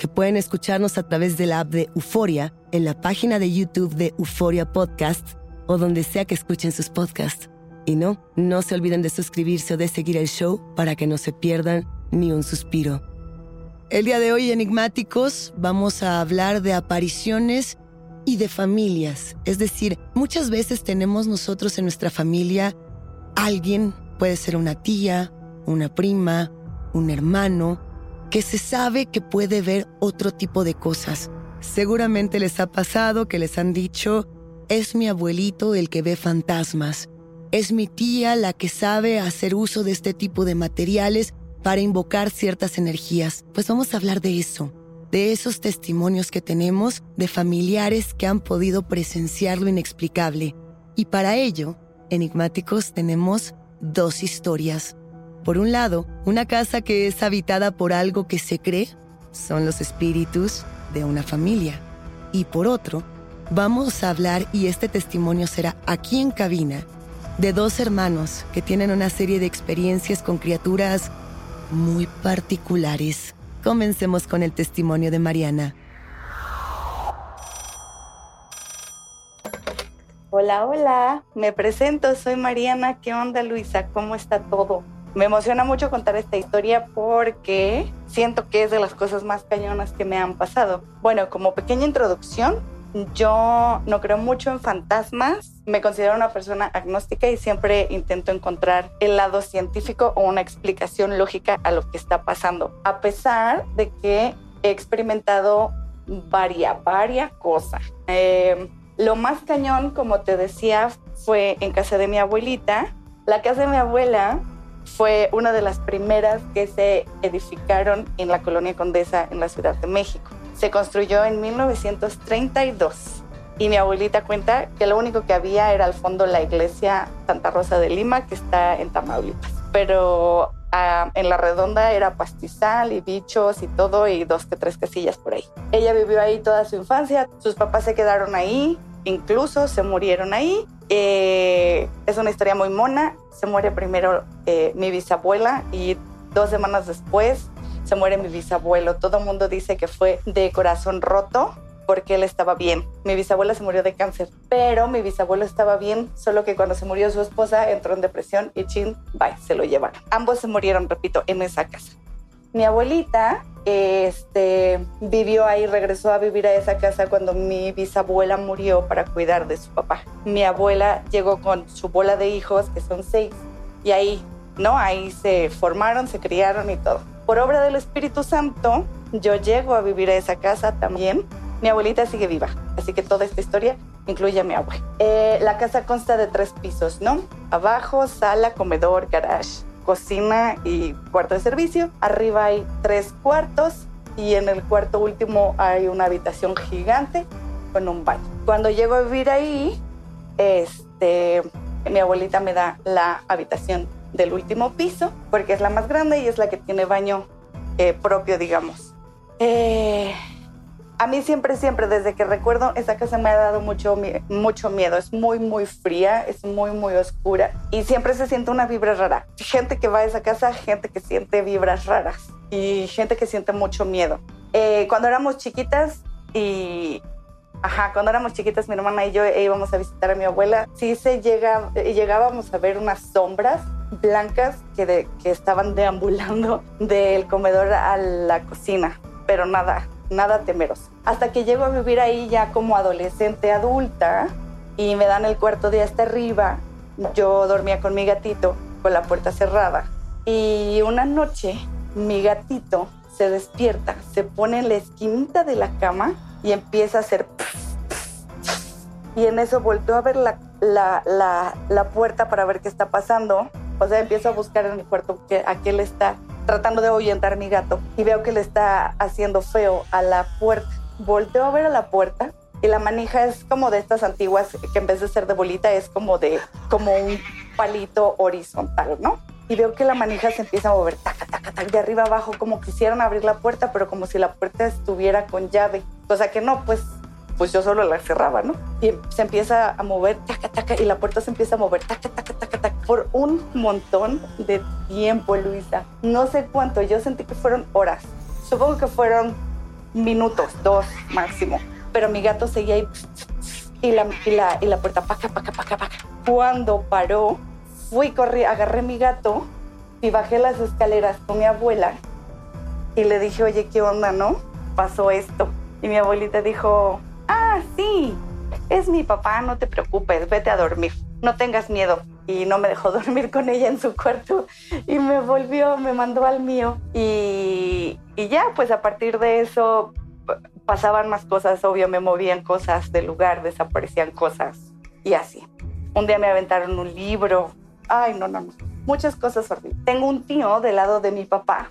que pueden escucharnos a través de la app de Euforia, en la página de YouTube de Euforia Podcast o donde sea que escuchen sus podcasts. Y no, no se olviden de suscribirse o de seguir el show para que no se pierdan ni un suspiro. El día de hoy, enigmáticos, vamos a hablar de apariciones y de familias. Es decir, muchas veces tenemos nosotros en nuestra familia alguien, puede ser una tía, una prima, un hermano, que se sabe que puede ver otro tipo de cosas. Seguramente les ha pasado que les han dicho, es mi abuelito el que ve fantasmas, es mi tía la que sabe hacer uso de este tipo de materiales para invocar ciertas energías. Pues vamos a hablar de eso, de esos testimonios que tenemos de familiares que han podido presenciar lo inexplicable. Y para ello, enigmáticos, tenemos dos historias. Por un lado, una casa que es habitada por algo que se cree son los espíritus de una familia. Y por otro, vamos a hablar, y este testimonio será aquí en cabina, de dos hermanos que tienen una serie de experiencias con criaturas muy particulares. Comencemos con el testimonio de Mariana. Hola, hola, me presento, soy Mariana. ¿Qué onda, Luisa? ¿Cómo está todo? Me emociona mucho contar esta historia porque siento que es de las cosas más cañonas que me han pasado. Bueno, como pequeña introducción, yo no creo mucho en fantasmas, me considero una persona agnóstica y siempre intento encontrar el lado científico o una explicación lógica a lo que está pasando, a pesar de que he experimentado varias, varias cosas. Eh, lo más cañón, como te decía, fue en casa de mi abuelita. La casa de mi abuela fue una de las primeras que se edificaron en la colonia Condesa en la Ciudad de México. Se construyó en 1932 y mi abuelita cuenta que lo único que había era al fondo la iglesia Santa Rosa de Lima que está en Tamaulipas. Pero ah, en la redonda era pastizal y bichos y todo y dos que tres casillas por ahí. Ella vivió ahí toda su infancia, sus papás se quedaron ahí, incluso se murieron ahí. Eh, es una historia muy mona. Se muere primero eh, mi bisabuela y dos semanas después se muere mi bisabuelo. Todo el mundo dice que fue de corazón roto porque él estaba bien. Mi bisabuela se murió de cáncer, pero mi bisabuelo estaba bien, solo que cuando se murió su esposa entró en depresión y chin, bye, se lo llevaron. Ambos se murieron, repito, en esa casa. Mi abuelita este, vivió ahí, regresó a vivir a esa casa cuando mi bisabuela murió para cuidar de su papá. Mi abuela llegó con su bola de hijos, que son seis, y ahí, ¿no? Ahí se formaron, se criaron y todo. Por obra del Espíritu Santo, yo llego a vivir a esa casa también mi abuelita sigue viva, así que toda esta historia incluye a mi abuela. Eh, la casa consta de tres pisos, ¿no? Abajo, sala, comedor, garage, cocina y cuarto de servicio. Arriba hay tres cuartos y en el cuarto último hay una habitación gigante con un baño. Cuando llego a vivir ahí, este, mi abuelita me da la habitación del último piso porque es la más grande y es la que tiene baño eh, propio, digamos. Eh, a mí siempre, siempre, desde que recuerdo, esa casa me ha dado mucho, mucho miedo. Es muy, muy fría, es muy, muy oscura y siempre se siente una vibra rara. Gente que va a esa casa, gente que siente vibras raras y gente que siente mucho miedo. Eh, cuando éramos chiquitas y... Ajá, cuando éramos chiquitas, mi hermana y yo íbamos a visitar a mi abuela. Sí se llega, llegábamos a ver unas sombras blancas que estaban deambulando del comedor a la cocina, pero nada, nada temeroso. Hasta que llego a vivir ahí ya como adolescente adulta y me dan el cuarto de hasta arriba. Yo dormía con mi gatito con la puerta cerrada. Y una noche mi gatito se despierta, se pone en la esquinita de la cama y empieza a hacer... Y en eso volteó a ver la, la, la, puerta para ver qué está pasando. O sea, empiezo a buscar en el cuarto que, a qué le está tratando de ahuyentar mi gato y veo que le está haciendo feo a la puerta. Volteo a ver a la puerta y la manija es como de estas antiguas que en vez de ser de bolita es como de como un palito horizontal, ¿no? Y veo que la manija se empieza a mover taca, taca, taca, de arriba abajo, como quisieran abrir la puerta, pero como si la puerta estuviera con llave. O sea que no, pues pues yo solo la cerraba, ¿no? Y se empieza a mover, taca, taca, y la puerta se empieza a mover, taca, taca, taca, taca, por un montón de tiempo, Luisa. No sé cuánto, yo sentí que fueron horas. Supongo que fueron minutos, dos máximo. Pero mi gato seguía ahí y la, y la, y la puerta, paca, paca, paca, paca. Cuando paró, fui, corrí, agarré mi gato y bajé las escaleras con mi abuela y le dije, oye, ¿qué onda, no? Pasó esto. Y mi abuelita dijo, ah, sí, es mi papá, no te preocupes, vete a dormir, no tengas miedo. Y no me dejó dormir con ella en su cuarto y me volvió, me mandó al mío. Y, y ya, pues a partir de eso pasaban más cosas, obvio, me movían cosas del lugar, desaparecían cosas y así. Un día me aventaron un libro. Ay, no, no, no. Muchas cosas horribles. Tengo un tío del lado de mi papá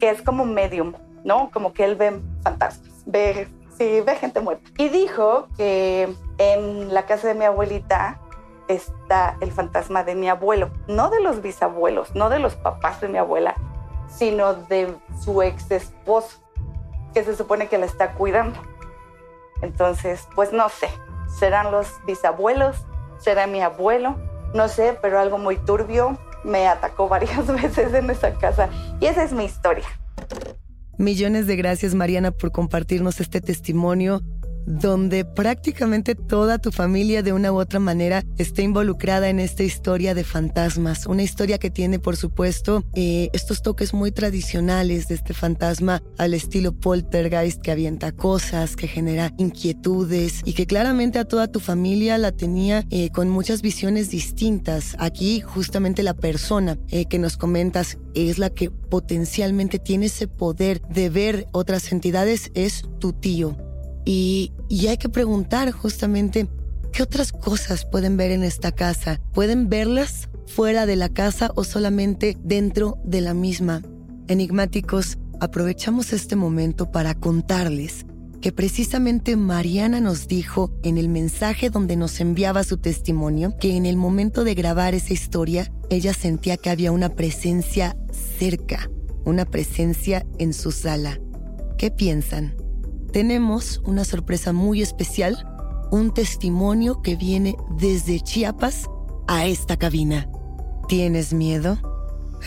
que es como medium, ¿no? Como que él ve fantasmas, ve Sí, ve gente muerta. Y dijo que en la casa de mi abuelita está el fantasma de mi abuelo, no de los bisabuelos, no de los papás de mi abuela, sino de su ex esposo, que se supone que la está cuidando. Entonces, pues no sé, serán los bisabuelos, será mi abuelo, no sé, pero algo muy turbio me atacó varias veces en esa casa. Y esa es mi historia. Millones de gracias Mariana por compartirnos este testimonio donde prácticamente toda tu familia de una u otra manera está involucrada en esta historia de fantasmas. Una historia que tiene, por supuesto, eh, estos toques muy tradicionales de este fantasma al estilo poltergeist que avienta cosas, que genera inquietudes y que claramente a toda tu familia la tenía eh, con muchas visiones distintas. Aquí justamente la persona eh, que nos comentas es la que potencialmente tiene ese poder de ver otras entidades, es tu tío. Y, hay que preguntar justamente ¿Qué otras cosas pueden ver en esta casa? ¿Pueden verlas fuera de la casa o solamente dentro de la misma? Enigmáticos, aprovechamos este momento para contarles que precisamente Mariana nos dijo en el mensaje donde nos enviaba su testimonio que en el momento de grabar esa historia ella sentía que había una presencia cerca, una presencia en su sala. ¿Qué piensan? Tenemos una sorpresa muy especial un testimonio que viene desde Chiapas a esta cabina. ¿Tienes miedo?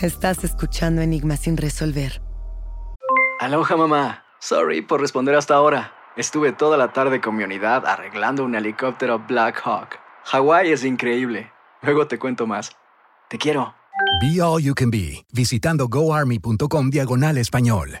Estás escuchando Enigmas sin resolver. Aloha mamá. Sorry por responder hasta ahora. Estuve toda la tarde con mi unidad arreglando un helicóptero Black Hawk. Hawái es increíble. Luego te cuento más. Te quiero. Be All You Can Be, visitando goarmy.com diagonal español.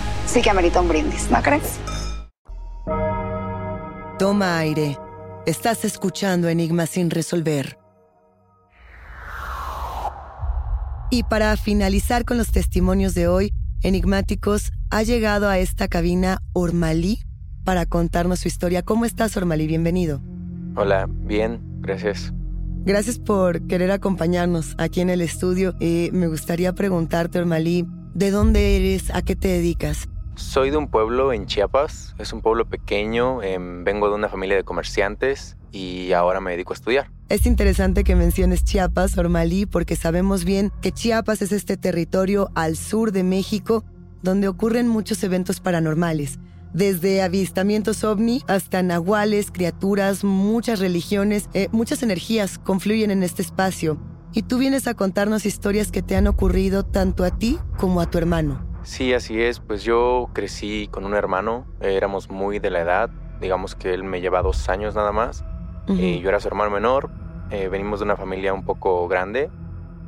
sí que amerita un brindis, ¿no crees? Toma aire. Estás escuchando Enigmas sin resolver. Y para finalizar con los testimonios de hoy, Enigmáticos, ha llegado a esta cabina Ormalí para contarnos su historia. ¿Cómo estás, Ormalí? Bienvenido. Hola, bien, gracias. Gracias por querer acompañarnos aquí en el estudio. Eh, me gustaría preguntarte, Ormalí, ¿de dónde eres? ¿A qué te dedicas? Soy de un pueblo en Chiapas, es un pueblo pequeño, em, vengo de una familia de comerciantes y ahora me dedico a estudiar. Es interesante que menciones Chiapas, Ormalí, porque sabemos bien que Chiapas es este territorio al sur de México donde ocurren muchos eventos paranormales. Desde avistamientos ovni hasta nahuales, criaturas, muchas religiones, eh, muchas energías confluyen en este espacio. Y tú vienes a contarnos historias que te han ocurrido tanto a ti como a tu hermano. Sí, así es, pues yo crecí con un hermano, eh, éramos muy de la edad, digamos que él me lleva dos años nada más, y yo era su hermano menor, eh, venimos de una familia un poco grande,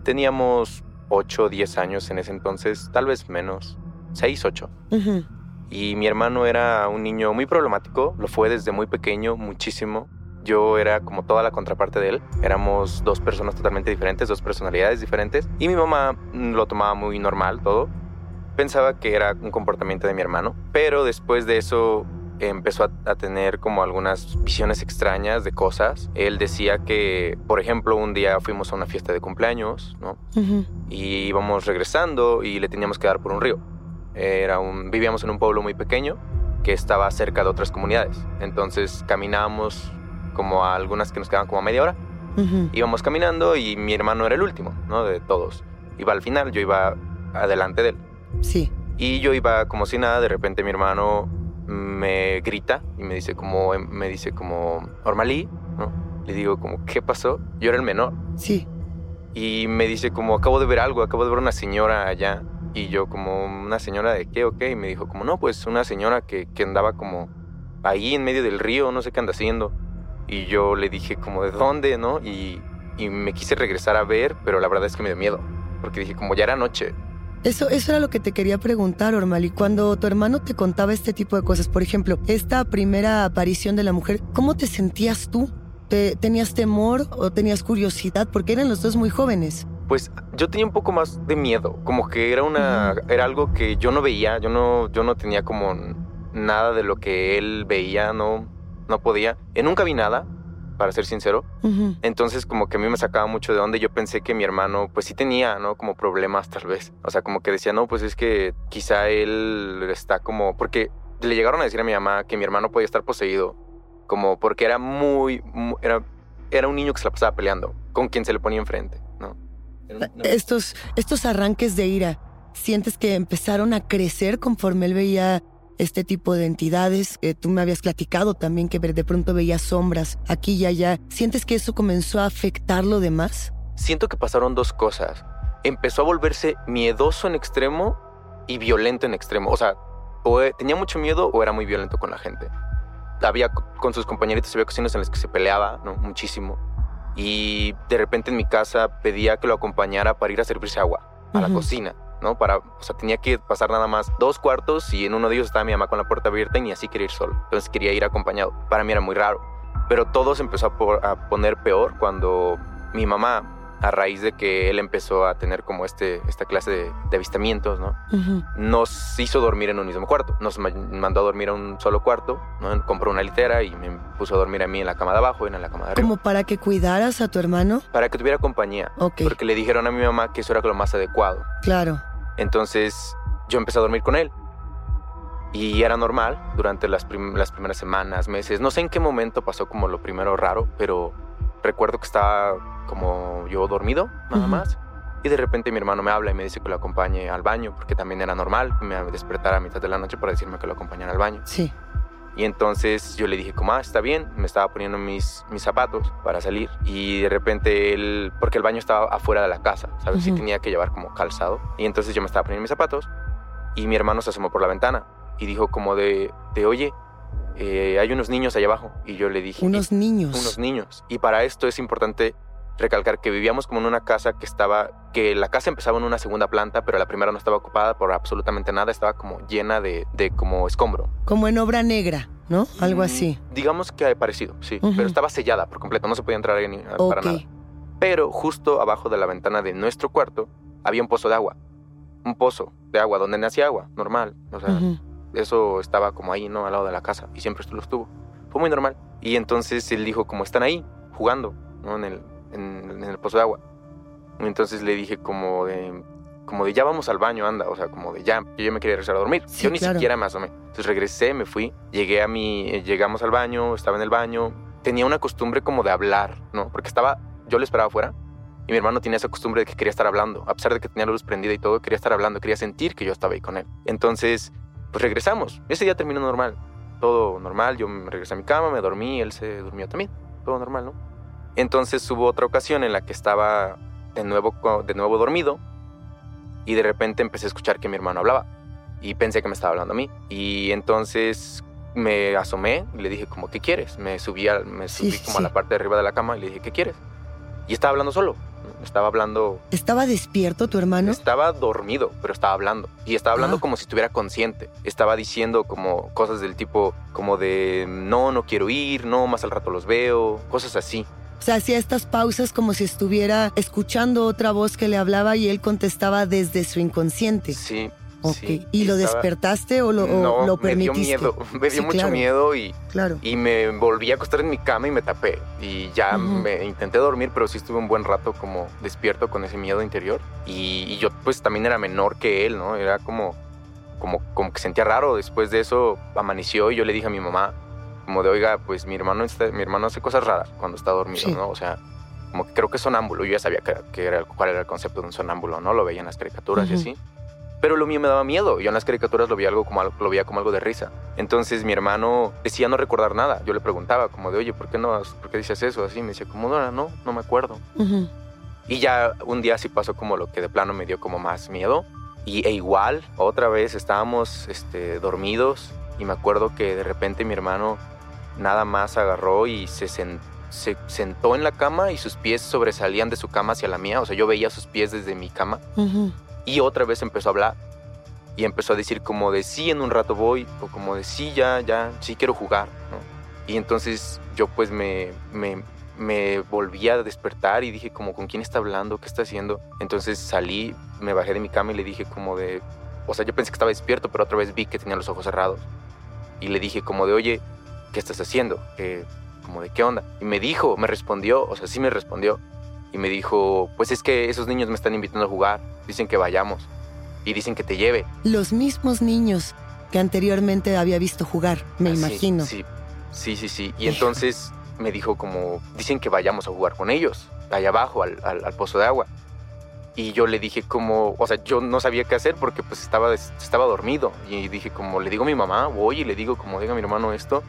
teníamos 8 o 10 años en ese entonces, tal vez menos, 6, 8. Ujú. Y mi hermano era un niño muy problemático, lo fue desde muy pequeño, muchísimo. Yo era como toda la contraparte de él. Éramos dos personas totalmente diferentes, dos personalidades diferentes. Y mi mamá lo tomaba muy normal todo. Pensaba que era un comportamiento de mi hermano. Pero después de eso empezó a, a tener como algunas visiones extrañas de cosas. Él decía que, por ejemplo, un día fuimos a una fiesta de cumpleaños, ¿no? Ujú. y íbamos regresando y le teníamos que dar por un río. Era un, vivíamos en un pueblo muy pequeño que estaba cerca de otras comunidades. Entonces caminábamos como a algunas que nos quedaban como a media hora. Ujú. Íbamos caminando y mi hermano era el último, ¿no? De todos. Iba al final, yo iba adelante de él. Sí. Y yo iba como si nada, de repente mi hermano me grita y me dice como, me dice como, Ormalí, ¿no? Le digo como, ¿qué pasó? Yo era el menor. Sí. Y me dice como, acabo de ver algo, acabo de ver una señora allá. Y yo como, ¿una señora de qué o qué? Y me dijo como, no, pues una señora que, que andaba como ahí en medio del río, no sé qué anda haciendo. Y yo le dije como, ¿de dónde, no? Y, y me quise regresar a ver, pero la verdad es que me dio miedo. Porque dije como, ya era noche. Eso, eso era lo que te quería preguntar, Ormali. Cuando tu hermano te contaba este tipo de cosas, por ejemplo, esta primera aparición de la mujer, ¿cómo te sentías tú? ¿Te, ¿Tenías temor o tenías curiosidad? Porque eran los dos muy jóvenes. Pues yo tenía un poco más de miedo, como que era una era algo que yo no veía, yo no yo no tenía como nada de lo que él veía, no no podía. Y nunca vi nada, para ser sincero. Entonces como que a mí me sacaba mucho de donde yo pensé que mi hermano pues sí tenía, ¿no? Como problemas tal vez. O sea, como que decía, no, pues es que quizá él está como... Porque le llegaron a decir a mi mamá que mi hermano podía estar poseído. Como porque era muy... mu- era, era un niño que se la pasaba peleando con quien se le ponía enfrente, ¿no? Estos, estos arranques de ira, ¿sientes que empezaron a crecer conforme él veía este tipo de entidades? que tú me habías platicado también que de pronto veía sombras aquí y allá. ¿Sientes que eso comenzó a afectar lo demás? Siento que pasaron dos cosas. Empezó a volverse miedoso en extremo y violento en extremo. O sea, o tenía mucho miedo o era muy violento con la gente. Había con sus compañeritos, había ocasiones en las que se peleaba, ¿no? Muchísimo. Y de repente en mi casa pedía que lo acompañara para ir a servirse agua a la cocina, ¿no? Para, o sea, tenía que pasar nada más dos cuartos y en uno de ellos estaba mi mamá con la puerta abierta y ni así quería ir solo. Entonces quería ir acompañado. Para mí era muy raro. Pero todo se empezó a, a poner peor cuando mi mamá a raíz de que él empezó a tener como este, esta clase de, avistamientos, ¿no? Nos hizo dormir en un mismo cuarto. Nos mandó a dormir a un solo cuarto, ¿no? Compró una litera y me puso a dormir a mí en la cama de abajo y en la cama de arriba. ¿Como para que cuidaras a tu hermano? Para que tuviera compañía. Ok. Porque le dijeron a mi mamá que eso era lo más adecuado. Claro. Entonces yo empecé a dormir con él. Y era normal durante las, las primeras semanas, meses. No sé en qué momento pasó como lo primero raro, pero recuerdo que estaba como yo dormido, nada más. Y de repente mi hermano me habla y me dice que lo acompañe al baño, porque también era normal me despertara a mitad de la noche para decirme que lo acompañara al baño. Sí. Y entonces yo le dije, como, ah, está bien, me estaba poniendo mis, mis zapatos para salir. Y de repente él, porque el baño estaba afuera de la casa, ¿sabes? Sí tenía que llevar como calzado. Y entonces yo me estaba poniendo mis zapatos y mi hermano se asomó por la ventana y dijo como de, de oye, eh, hay unos niños allá abajo. Y yo le dije... Unos niños. Unos niños. Y para esto es importante recalcar que vivíamos como en una casa que estaba, que la casa empezaba en una segunda planta, pero la primera no estaba ocupada por absolutamente nada, estaba como llena de, de como escombro. Como en obra negra, ¿no? Algo mm, así. Digamos que ha parecido, sí, pero estaba sellada por completo, no se podía entrar ahí ni, para nada. Pero justo abajo de la ventana de nuestro cuarto había un pozo de agua, un pozo de agua donde nacía agua, normal, o sea, eso estaba como ahí, ¿no? Al lado de la casa y siempre lo estuvo. Fue muy normal. Y entonces él dijo, como están ahí, jugando, ¿no? En el, en, el pozo de agua. Entonces le dije como de, como de ya vamos al baño, anda, o sea, como de ya, yo me quería regresar a dormir. yo ni siquiera me asomé. Entonces regresé, me fui, llegué a mi, llegamos al baño, estaba en el baño. Tenía una costumbre como de hablar, ¿no? Porque estaba, yo le esperaba afuera y mi hermano tenía esa costumbre de que quería estar hablando. A pesar de que tenía la luz prendida y todo, quería estar hablando, quería sentir que yo estaba ahí con él. Entonces, pues regresamos. Ese día terminó normal. Todo normal, yo me regresé a mi cama, me dormí, él se durmió también. Todo normal, ¿no? Entonces hubo otra ocasión en la que estaba de nuevo, de nuevo dormido y de repente empecé a escuchar que mi hermano hablaba y pensé que me estaba hablando a mí. Y entonces me asomé y le dije como, ¿qué quieres? Me subí, me subí como a la parte de arriba de la cama y le dije, ¿qué quieres? Y estaba hablando solo. Estaba hablando... ¿Estaba despierto tu hermano? Estaba dormido, pero estaba hablando. Y estaba hablando ah. como si estuviera consciente. Estaba diciendo como cosas del tipo, como de, no, no quiero ir, no, más al rato los veo, cosas así. O sea, hacía estas pausas como si estuviera escuchando otra voz que le hablaba y él contestaba desde su inconsciente. Sí. Ok. ¿Y lo despertaste o lo, no, permitiste? Me dio miedo, me dio mucho miedo y, claro. y me volví a acostar en mi cama y me tapé. Y ya me intenté dormir, pero sí estuve un buen rato como despierto con ese miedo interior. Y, y, yo pues también era menor que él, ¿no? Era como, como, como que sentía raro. Después de eso amaneció y yo le dije a mi mamá, como de, oiga, pues mi hermano, mi hermano hace cosas raras cuando está dormido, ¿no? O sea, como que creo que es sonámbulo. Yo ya sabía que, era, cuál era el concepto de un sonámbulo, ¿no? Lo veía en las caricaturas y así. Pero lo mío me daba miedo. Yo en las caricaturas lo veía, algo como, lo veía como algo de risa. Entonces mi hermano decía no recordar nada. Yo le preguntaba como de, oye, ¿por qué, no, ¿por qué dices eso? Así me decía, como, no, no, no me acuerdo. Y ya un día sí pasó como lo que de plano me dio como más miedo. Y e igual, otra vez estábamos este, dormidos y me acuerdo que de repente mi hermano nada más agarró y se, sentó en la cama y sus pies sobresalían de su cama hacia la mía. O sea, yo veía sus pies desde mi cama. Y otra vez empezó a hablar. Y empezó a decir como de sí, en un rato voy. O como de sí, ya, ya, sí quiero jugar. Y entonces yo pues me, me, me volví a despertar y dije como, ¿con quién está hablando? ¿Qué está haciendo? Entonces salí, me bajé de mi cama y le dije como de... O sea, yo pensé que estaba despierto, pero otra vez vi que tenía los ojos cerrados. Y le dije como de, oye, ¿qué estás haciendo? como de qué onda. Y me dijo, me respondió, o sea, sí me respondió. Y me dijo, pues es que esos niños me están invitando a jugar, dicen que vayamos. Y dicen que te lleve. Los mismos niños que anteriormente había visto jugar, me ah, imagino. Sí, sí, sí, sí. Y entonces me dijo como, dicen que vayamos a jugar con ellos, allá abajo, al, al, al pozo de agua. Y yo le dije como, o sea, yo no sabía qué hacer porque pues estaba, estaba dormido. Y dije como, le digo a mi mamá, voy y le digo como, diga a mi hermano esto.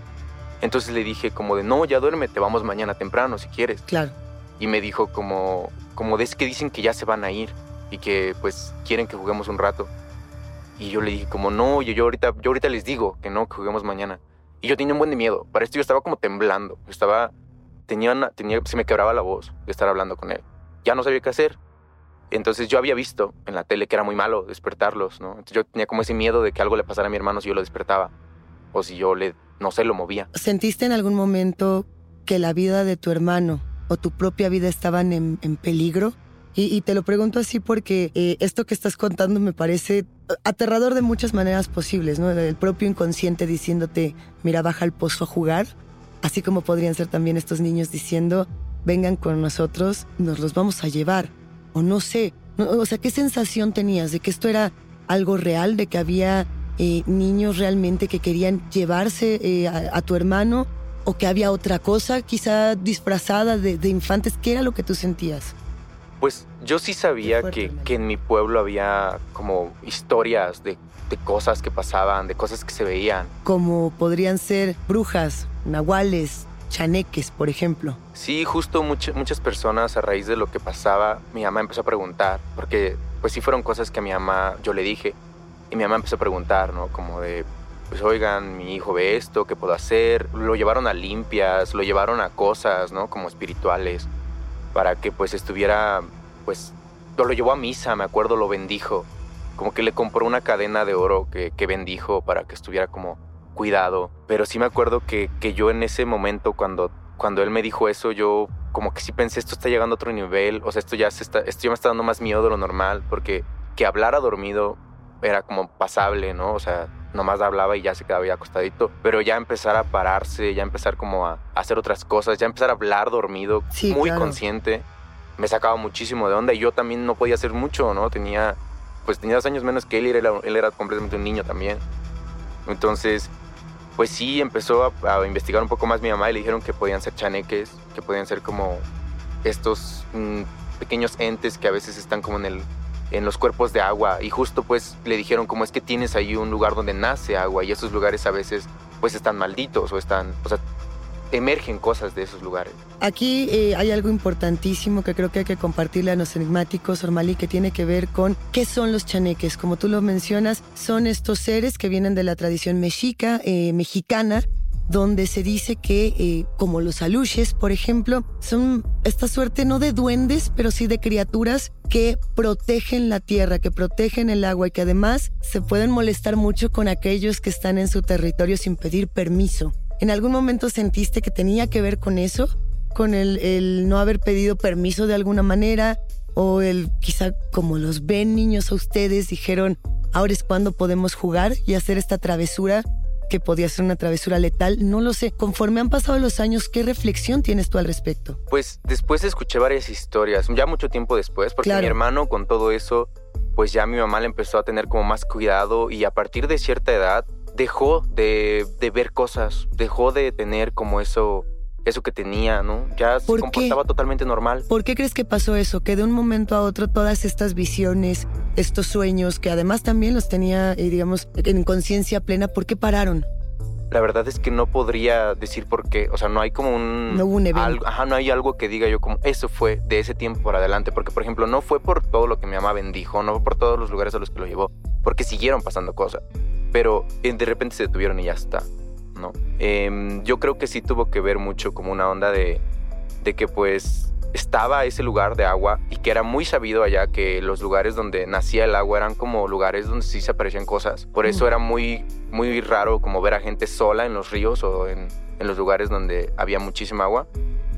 Entonces le dije como de, no, ya duérmete, vamos mañana temprano si quieres. Claro. Y me dijo como, como es que dicen que ya se van a ir y que pues quieren que juguemos un rato. Y yo le dije como, no, yo, yo, ahorita, yo ahorita les digo que no, que juguemos mañana. Y yo tenía un buen de miedo. Para esto yo estaba como temblando. Yo estaba, tenía, tenía, se me quebraba la voz de estar hablando con él. Ya no sabía qué hacer. Entonces yo había visto en la tele que era muy malo despertarlos, ¿no? Entonces yo tenía como ese miedo de que algo le pasara a mi hermano si yo lo despertaba o si yo le, no sé, lo movía. ¿Sentiste en algún momento que la vida de tu hermano o tu propia vida estaban en, en peligro? Y, te lo pregunto así porque eh, esto que estás contando me parece aterrador de muchas maneras posibles, ¿no? El propio inconsciente diciéndote, mira, baja al pozo a jugar, así como podrían ser también estos niños diciendo, vengan con nosotros, nos los vamos a llevar o no sé, o sea, ¿qué sensación tenías de que esto era algo real, de que había eh, niños realmente que querían llevarse eh, a, a, tu hermano o que había otra cosa quizá disfrazada de, de, infantes? ¿Qué era lo que tú sentías? Pues yo sí sabía que, que, en mi pueblo había como historias de, de cosas que pasaban, de cosas que se veían. Como podrían ser brujas, nahuales, chaneques, por ejemplo. Sí, justo much muchas personas a raíz de lo que pasaba, mi mamá empezó a preguntar, porque pues sí fueron cosas que a mi mamá yo le dije, y mi mamá empezó a preguntar, ¿no? Como de, pues oigan, mi hijo ve esto, ¿qué puedo hacer? Lo llevaron a limpias, lo llevaron a cosas, ¿no? Como espirituales, para que pues estuviera, pues, lo llevó a misa, me acuerdo, lo bendijo, como que le compró una cadena de oro que, que bendijo para que estuviera como cuidado. Pero sí me acuerdo que, que yo en ese momento, cuando, cuando él me dijo eso, yo como que sí pensé, esto está llegando a otro nivel, o sea, esto ya, se está, esto ya me está dando más miedo de lo normal, porque que hablara dormido era como pasable, ¿no? O sea, nomás hablaba y ya se quedaba ya acostadito, pero ya empezar a pararse, ya empezar como a, hacer otras cosas, ya empezar a hablar dormido, sí, muy claro. consciente, me sacaba muchísimo de onda y yo también no podía hacer mucho, ¿no? Tenía, pues tenía dos años menos que él y él era, él era completamente un niño también. Entonces, pues sí, empezó a, a, investigar un poco más mi mamá y le dijeron que podían ser chaneques, que podían ser como estos mmm, pequeños entes que a veces están como en el en los cuerpos de agua y justo pues le dijeron como es que tienes ahí un lugar donde nace agua y esos lugares a veces pues están malditos o están, o sea, emergen cosas de esos lugares. Aquí eh, hay algo importantísimo que creo que hay que compartirle a los enigmáticos, Ormali, que tiene que ver con qué son los chaneques. Como tú lo mencionas, son estos seres que vienen de la tradición mexica, eh, mexicana, donde se dice que, eh, como los aluches, por ejemplo, son esta suerte no de duendes, pero sí de criaturas que protegen la tierra, que protegen el agua y que además se pueden molestar mucho con aquellos que están en su territorio sin pedir permiso. ¿En algún momento sentiste que tenía que ver con eso? ¿Con el, el no haber pedido permiso de alguna manera? ¿O el quizá como los ven niños a ustedes dijeron, ahora es cuando podemos jugar y hacer esta travesura que podía ser una travesura letal, no lo sé. Conforme han pasado los años, ¿qué reflexión tienes tú al respecto? Pues después escuché varias historias, ya mucho tiempo después, porque Claro. mi hermano con todo eso, pues ya mi mamá le empezó a tener como más cuidado y a partir de cierta edad dejó de, de ver cosas, dejó de tener como eso, eso que tenía, ¿no? Ya se comportaba totalmente normal. ¿Por qué crees que pasó eso? Que de un momento a otro todas estas visiones, estos sueños, que además también los tenía, eh, digamos, en conciencia plena, ¿por qué pararon? La verdad es que no podría decir por qué, o sea, no hay como un... No hubo un evento. algo, ajá, no hay algo que diga yo como, eso fue de ese tiempo por adelante, porque por ejemplo, no fue por todo lo que mi mamá bendijo, no fue por todos los lugares a los que lo llevó, porque siguieron pasando cosas, pero eh, de repente se detuvieron y ya está, ¿no? Eh, yo creo que sí tuvo que ver mucho como una onda de, de que pues estaba ese lugar de agua y que era muy sabido allá que los lugares donde nacía el agua eran como lugares donde sí se aparecían cosas. Por eso Mm. era muy, muy raro como ver a gente sola en los ríos o en, en los lugares donde había muchísima agua,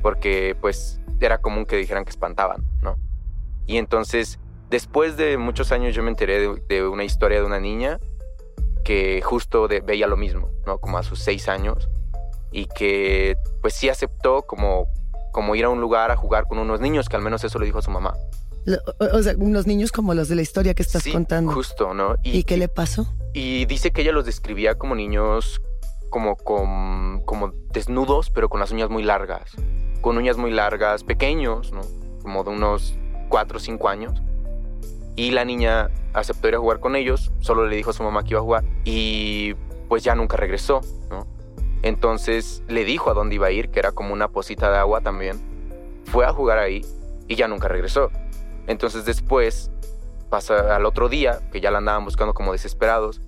porque pues era común que dijeran que espantaban, ¿no? Y entonces, después de muchos años yo me enteré de, de una historia de una niña que justo de- veía lo mismo, ¿no? Como a sus seis años y que pues sí aceptó como, como ir a un lugar a jugar con unos niños, que al menos eso le dijo a su mamá. O, sea, unos niños como los de la historia que estás Sí, contando. Justo, ¿no? ¿Y, qué le pasó? Y dice que ella los describía como niños como con como desnudos, pero con las uñas muy largas. Con uñas muy largas, pequeños, ¿no? Como de unos 4 o 5 años. Y la niña aceptó ir a jugar con ellos, solo le dijo a su mamá que iba a jugar y pues ya nunca regresó, ¿no? Entonces le dijo a dónde iba a ir, que era como una posita de agua también. Fue a jugar ahí y ya nunca regresó. Entonces después, pasa al otro día, que ya la andaban buscando como desesperados,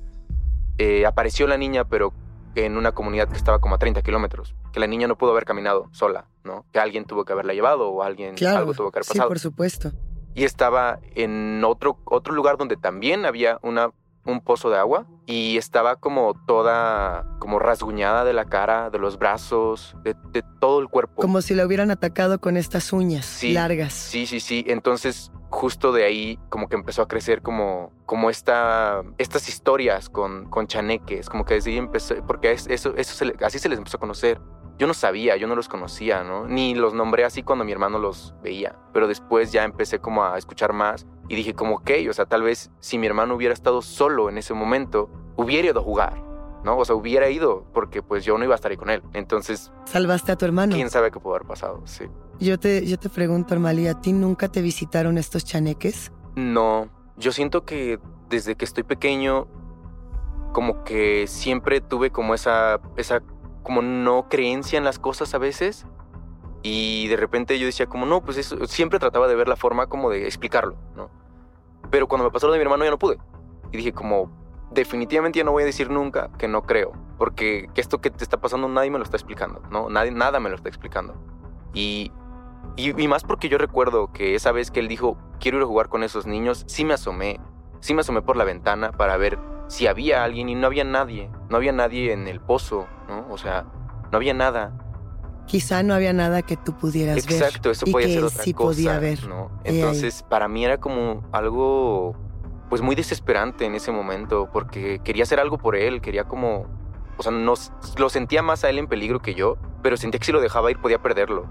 eh, apareció la niña, pero en una comunidad que estaba como a 30 kilómetros. Que la niña no pudo haber caminado sola, ¿no? Que alguien tuvo que haberla llevado o alguien algo tuvo que haber pasado. Sí, por supuesto. Y estaba en otro, otro lugar donde también había una un pozo de agua y estaba como toda como rasguñada de la cara, de los brazos, de, todo el cuerpo. Como si la hubieran atacado con estas uñas largas. Sí, sí, sí. Entonces justo de ahí como que empezó a crecer como, como esta, estas historias con, con chaneques, como que desde ahí empezó, porque eso, eso así se les empezó a conocer. Yo no sabía, yo no los conocía, ¿no? Ni los nombré así cuando mi hermano los veía, pero después ya empecé como a escuchar más y dije como, ok, o sea, tal vez si mi hermano hubiera estado solo en ese momento, hubiera ido a jugar, ¿no? O sea, hubiera ido porque pues yo no iba a estar ahí con él. Entonces... Salvaste a tu hermano. ¿Quién sabe qué pudo haber pasado? Sí. Yo te, yo te pregunto, Armali, ¿a ti nunca te visitaron estos chaneques? No, yo siento que desde que estoy pequeño, como que siempre tuve como esa, esa como no creencia en las cosas a veces. Y de repente yo decía como, no, pues eso, siempre trataba de ver la forma como de explicarlo, ¿no? Pero cuando me pasó lo de mi hermano ya no pude. Y dije como, definitivamente ya no voy a decir nunca que no creo, porque esto que te está pasando nadie me lo está explicando, ¿no? Nadie, nada me lo está explicando. Y, y, y, más porque yo recuerdo que esa vez que él dijo, quiero ir a jugar con esos niños, sí me asomé, sí me asomé por la ventana para ver si había alguien y no había nadie, no había nadie en el pozo, ¿no? O sea, no había nada. Quizá no había nada que tú pudieras ver. Exacto, eso podía ser otra sí cosa, podía ver. ¿no? Entonces, para mí era como algo pues muy desesperante en ese momento porque quería hacer algo por él, quería como o sea, no, lo sentía más a él en peligro que yo, pero sentía que si lo dejaba ir podía perderlo.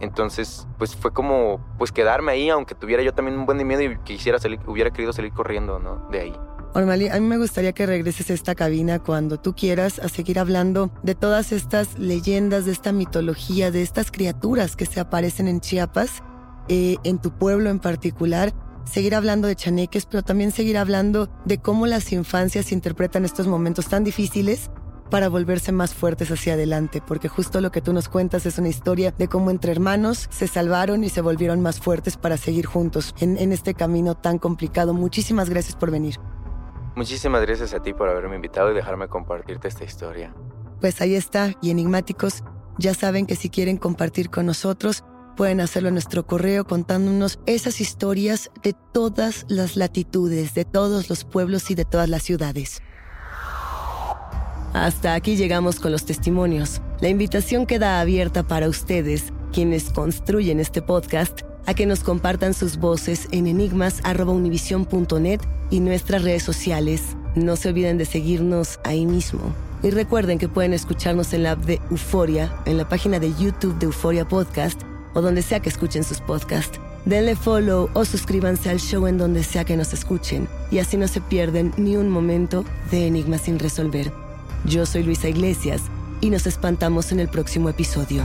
Entonces, pues fue como pues quedarme ahí aunque tuviera yo también un buen de miedo y quisiera salir, hubiera querido salir corriendo, ¿no? De ahí. Ormali, a mí me gustaría que regreses a esta cabina cuando tú quieras a seguir hablando de todas estas leyendas, de esta mitología, de estas criaturas que se aparecen en Chiapas, eh, en tu pueblo en particular. Seguir hablando de chaneques, pero también seguir hablando de cómo las infancias interpretan estos momentos tan difíciles para volverse más fuertes hacia adelante, porque justo lo que tú nos cuentas es una historia de cómo entre hermanos se salvaron y se volvieron más fuertes para seguir juntos en, en este camino tan complicado. Muchísimas gracias por venir. Muchísimas gracias a ti por haberme invitado y dejarme compartirte esta historia. Pues ahí está, y enigmáticos, ya saben que si quieren compartir con nosotros, pueden hacerlo en nuestro correo contándonos esas historias de todas las latitudes, de todos los pueblos y de todas las ciudades. Hasta aquí llegamos con los testimonios. La invitación queda abierta para ustedes, quienes construyen este podcast, a que nos compartan sus voces en enigmas.univision.net y nuestras redes sociales. No se olviden de seguirnos ahí mismo. Y recuerden que pueden escucharnos en la app de Euforia, en la página de YouTube de Euforia Podcast o donde sea que escuchen sus podcasts. Denle follow o suscríbanse al show en donde sea que nos escuchen y así no se pierden ni un momento de Enigmas sin resolver. Yo soy Luisa Iglesias y nos espantamos en el próximo episodio.